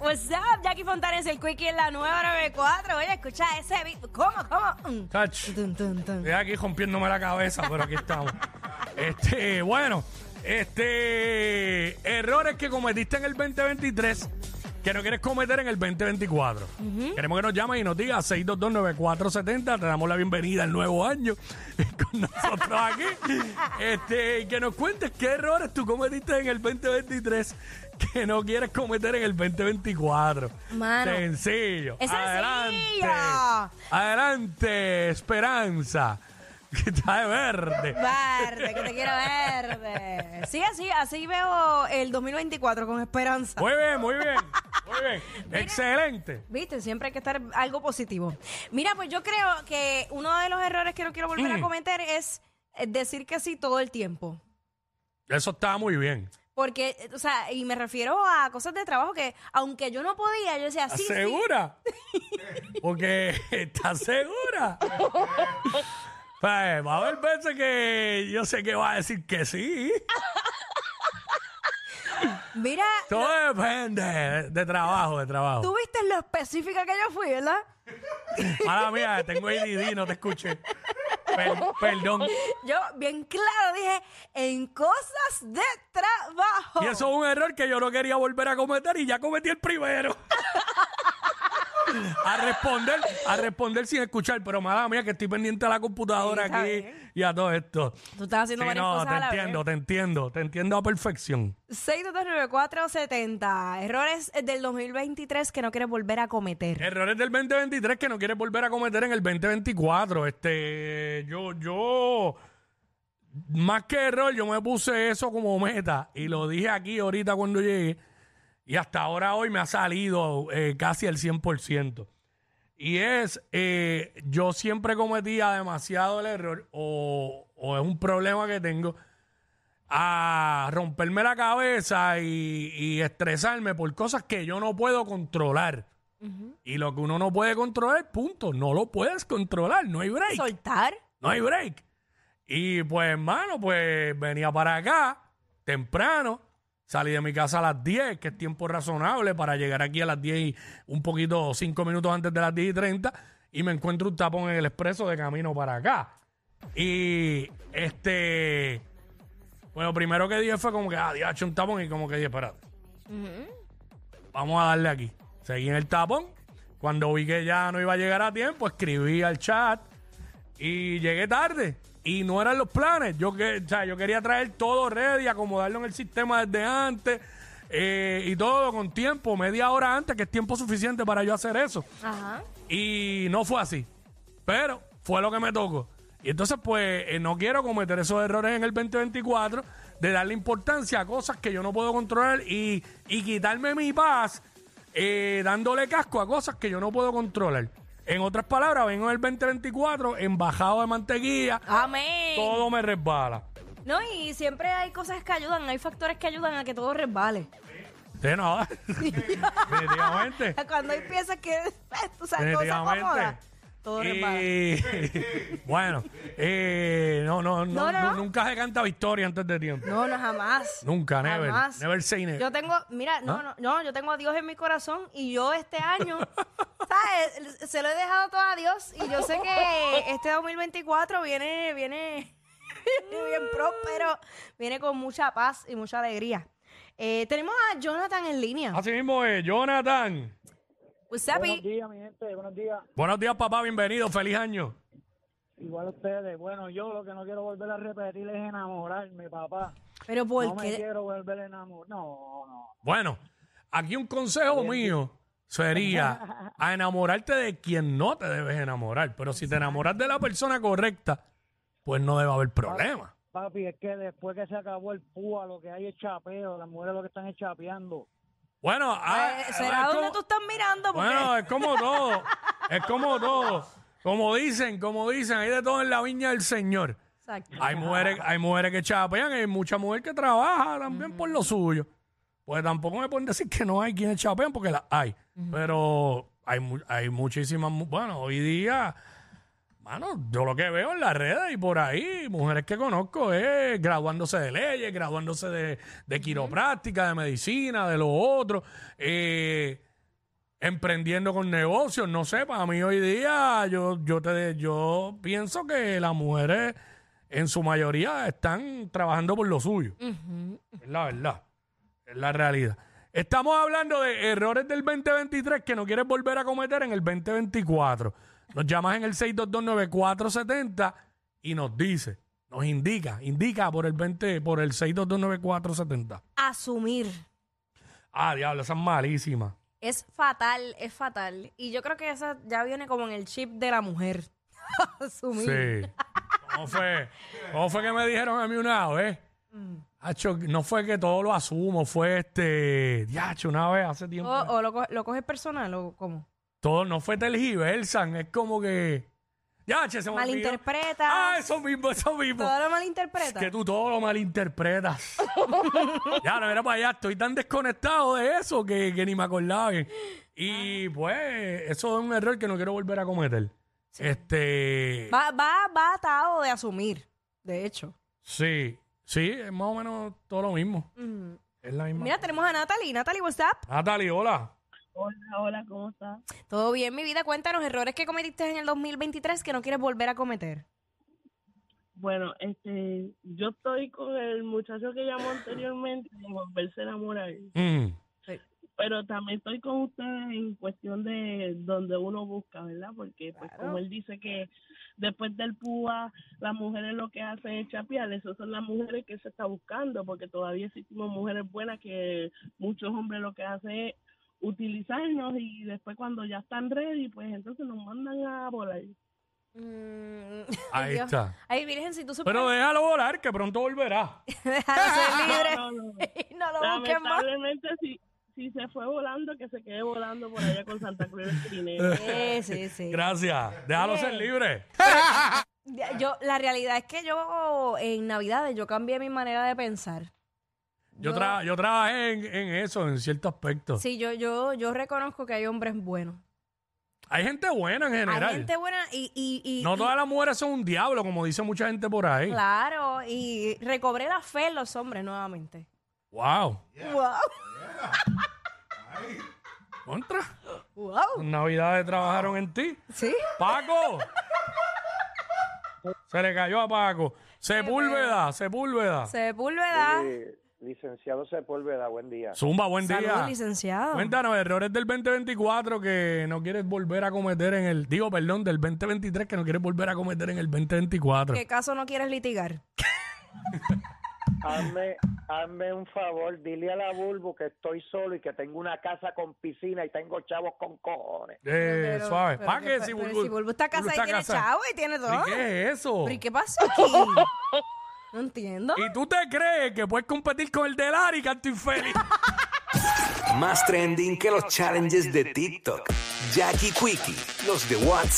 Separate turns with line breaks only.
What's up, Jackie Fontanes, el Quickie en la nueva 94. Oye, escucha ese beat. ¿Cómo, cómo? Mm.
Touch.
Tun, tun, tun.
Estoy aquí rompiéndome la cabeza, pero aquí estamos. Este, bueno, este, errores que cometiste en el 2023 que no quieres cometer en el 2024. Queremos que nos llamen y nos digas 6229470. Te damos la bienvenida al nuevo año con nosotros aquí. Este, y que nos cuentes qué errores tú cometiste en el 2023 que no quieres cometer en el 2024.
Mano.
Sencillo.
¡Es
Adelante.
sencillo!
Adelante, Esperanza. Que está de verde.
Verde, que te quiero verde. Sí, así, así veo el 2024 con esperanza.
Muy bien, muy bien. Muy bien. Excelente.
Viste, siempre hay que estar algo positivo. Mira, pues yo creo que uno de los errores que no quiero volver a
Mm.
cometer es eh, decir que sí todo el tiempo.
Eso está muy bien.
Porque, eh, o sea, y me refiero a cosas de trabajo que, aunque yo no podía, yo decía,
¿Estás
sí, sí.
segura? Porque ¿estás segura? Pues, va a haber veces que yo sé que va a decir que sí.
Mira,
Todo depende de, de trabajo, de trabajo.
tú viste lo específica que yo fui, ¿verdad?
Mala mía, tengo ADD, no te escuché. Per- perdón.
Yo bien claro dije, en cosas de trabajo.
Y eso es un error que yo no quería volver a cometer y ya cometí el primero. a responder, a responder sin escuchar, pero mala mía que estoy pendiente a la computadora
Sí, está
aquí
bien.
y a todo esto.
Tú estás haciendo varias
no,
cosas
te
a la
entiendo,
vez.
te entiendo, te entiendo a perfección.
6229470. Errores del 2023 que no quieres volver a cometer.
Errores del 2023 que no quieres volver a cometer en el 2024. Este, yo, yo, más que error, yo me puse eso como meta y lo dije aquí ahorita cuando llegué y hasta ahora hoy me ha salido eh, casi el 100%. Y es, eh, yo siempre cometía demasiado el error o, o es un problema que tengo a romperme la cabeza y, y estresarme por cosas que yo no puedo controlar. Y lo que uno no puede controlar, punto. No lo puedes controlar, no hay break.
Soltar.
No hay break. Y pues, hermano, pues venía para acá temprano. Salí de mi casa a las 10, que es tiempo razonable para llegar aquí a las 10 y un poquito, 5 minutos antes de las 10 y 30. Y me encuentro un tapón en el expreso de camino para acá. Y este. Bueno, primero que dije fue como que, ah, hecho un tapón y como que dije, espérate. Vamos a darle aquí. Seguí en el tapón. Cuando vi que ya no iba a llegar a tiempo, escribí al chat y llegué tarde. Y no eran los planes. Yo, que, o sea, yo quería traer todo ready, acomodarlo en el sistema desde antes eh, y todo con tiempo, media hora antes, que es tiempo suficiente para yo hacer eso.
Ajá.
Y no fue así. Pero fue lo que me tocó. Y entonces, pues, eh, no quiero cometer esos errores en el 2024 de darle importancia a cosas que yo no puedo controlar y, y quitarme mi paz eh, dándole casco a cosas que yo no puedo controlar. En otras palabras, vengo en el 2024 embajado de mantequilla,
Amén.
todo me resbala.
No, y siempre hay cosas que ayudan, hay factores que ayudan a que todo resbale.
Sí, no, definitivamente.
Cuando hay piezas que tú sabes,
Definitivamente.
acomoda, todo resbala.
Y bueno, eh, no, no, no,
No, no, no.
nu- nunca se canta victoria antes de tiempo.
No, no, jamás.
Nunca, never.
Jamás.
Never say never.
Yo tengo, mira, no, no, no, yo tengo a Dios en mi corazón y yo este año, ¿sabes? Se lo he dejado todo a Dios y yo sé que este 2024 viene, viene bien próspero, viene con mucha paz y mucha alegría. Eh, tenemos a Jonathan en línea.
Así mismo es, Jonathan.
What's up,
Buenos
y-
días, mi gente, buenos días.
Buenos días, papá, bienvenido, feliz año.
Igual a ustedes. Bueno, yo lo que no quiero volver a repetir es enamorarme, papá.
Pero ¿por
no me
qué?
quiero volver a enamorar. No, no.
Bueno, aquí un consejo mío sería a enamorarte de quien no te debes enamorar. Pero si te enamoras de la persona correcta, pues no debe haber problema.
Papi, es que después que se acabó el púa, lo que hay es chapeo, las mujeres lo que están es chapeando.
Bueno, ah,
Eh,
ah,
¿Será donde
como-
tú estás mirando? Porque
Bueno, es como todo. Es como todo. Como dicen, como dicen, hay de todo en la viña del Señor.
Exacto.
Hay mujeres, hay mujeres que chapean, hay mucha mujer que trabaja también por lo suyo. Pues tampoco me pueden decir que no hay quienes chapean porque las hay. Pero hay, hay muchísimas, mu- bueno, hoy día, mano, yo lo que veo en las redes y por ahí, mujeres que conozco es graduándose de leyes, graduándose de, de quiropráctica, de medicina, de lo otro, eh, emprendiendo con negocios, no sé, para mí hoy día yo, yo, te, yo pienso que las mujeres en su mayoría están trabajando por lo suyo. Es la verdad. Es la realidad. Estamos hablando de errores del 2023 que no quieres volver a cometer en el 2024. Nos llamas en el 6229470 y nos dice, nos indica, indica por el 20, por el 6229470.
Asumir.
Ah, diablo, esa es malísima.
Es fatal, es fatal. Y yo creo que esa ya viene como en el chip de la mujer. Asumir.
Sí. ¿Cómo fue? ¿Cómo fue que me dijeron a mí una vez? Hacho, no fue que todo lo asumo, fue este. Diacho, una vez hace tiempo.
O, o lo, lo coges personal o cómo.
Todo no fue tergiversan, es como que. Ya, che, se me olvidó.
Malinterpretas.
Ah, eso mismo, eso mismo.
Todo lo
Es
malinterpreta.
que tú todo lo malinterpretas. ya, no era para allá. Estoy tan desconectado de eso que, que ni me acordaba bien. Y pues, eso es un error que no quiero volver a cometer. Este.
Va, va, va atado de asumir, de hecho.
Sí, sí, es más o menos todo lo mismo. Es la misma.
Mira, tenemos a Natalie. Natalie, what's up?
Natalie, hola.
Hola, hola, ¿cómo estás?
Todo bien, mi vida. Cuéntanos errores que cometiste en el 2023 que no quieres volver a cometer.
Bueno, este, yo estoy con el muchacho que llamó anteriormente de volverse a enamorar,
Mm,
pero también estoy con ustedes en cuestión de donde uno busca, ¿verdad? Porque, pues,
Claro.
como él dice que después del púa, las mujeres lo que hacen es chapear, esas son las mujeres que se está buscando, porque todavía existimos mujeres buenas que muchos hombres lo que hacen es utilizarnos y después cuando ya están ready, pues entonces nos mandan a volar.
Mm,
ahí
Dios.
está.
Ay, Virgen, si tú supieras
Pero déjalo volar, que pronto volverá.
déjalo ser libre
No, no, no.
y no lo busques más.
Lamentablemente, si, si se fue volando, que se quede volando por allá con Santa Cruz del Trineo.
Sí, sí, sí.
Gracias. Déjalo ser libre.
Yo, la realidad es que yo en Navidades yo cambié mi manera de pensar.
Yo, tra- yo trabajé en, en eso, en cierto aspecto.
Sí, yo, yo, yo reconozco que hay hombres buenos.
Hay gente buena en general.
Hay gente buena y, y, y-
no
y-
todas las mujeres son un diablo, como dice mucha gente por ahí.
Claro, y recobré la fe en los hombres nuevamente.
Wow.
Wow.
Contra.
Wow.
En Navidades trabajaron en ti.
Sí.
Paco. Se le cayó a Paco. Sepúlveda, Sepúlveda.
Sepúlveda.
Eh, licenciado Sepúlveda, buen día.
Zumba, buen día.
Saludos, licenciado.
Cuéntanos, errores del 2024 que no quieres volver a cometer en el... Digo, perdón, del 2023 que no quieres volver a cometer en el 2024.
¿Qué caso no quieres litigar?
Hazme, hazme un favor, dile a la Bulbo que estoy solo y que tengo una casa con piscina y tengo chavos con cojones.
Eh,
Pero-
suave.
pero
¿Para qué?
pero
Si
si
Bulbu,
Bulbu está casada y tiene chavo y tiene todo.
¿Y qué es eso?
¿Pero y qué pasó aquí? No entiendo.
¿Y tú te crees que puedes competir con el de Lari, canto infeliz?
Más trending que los challenges de TikTok. Jackie Quickie, los de WhatsApp.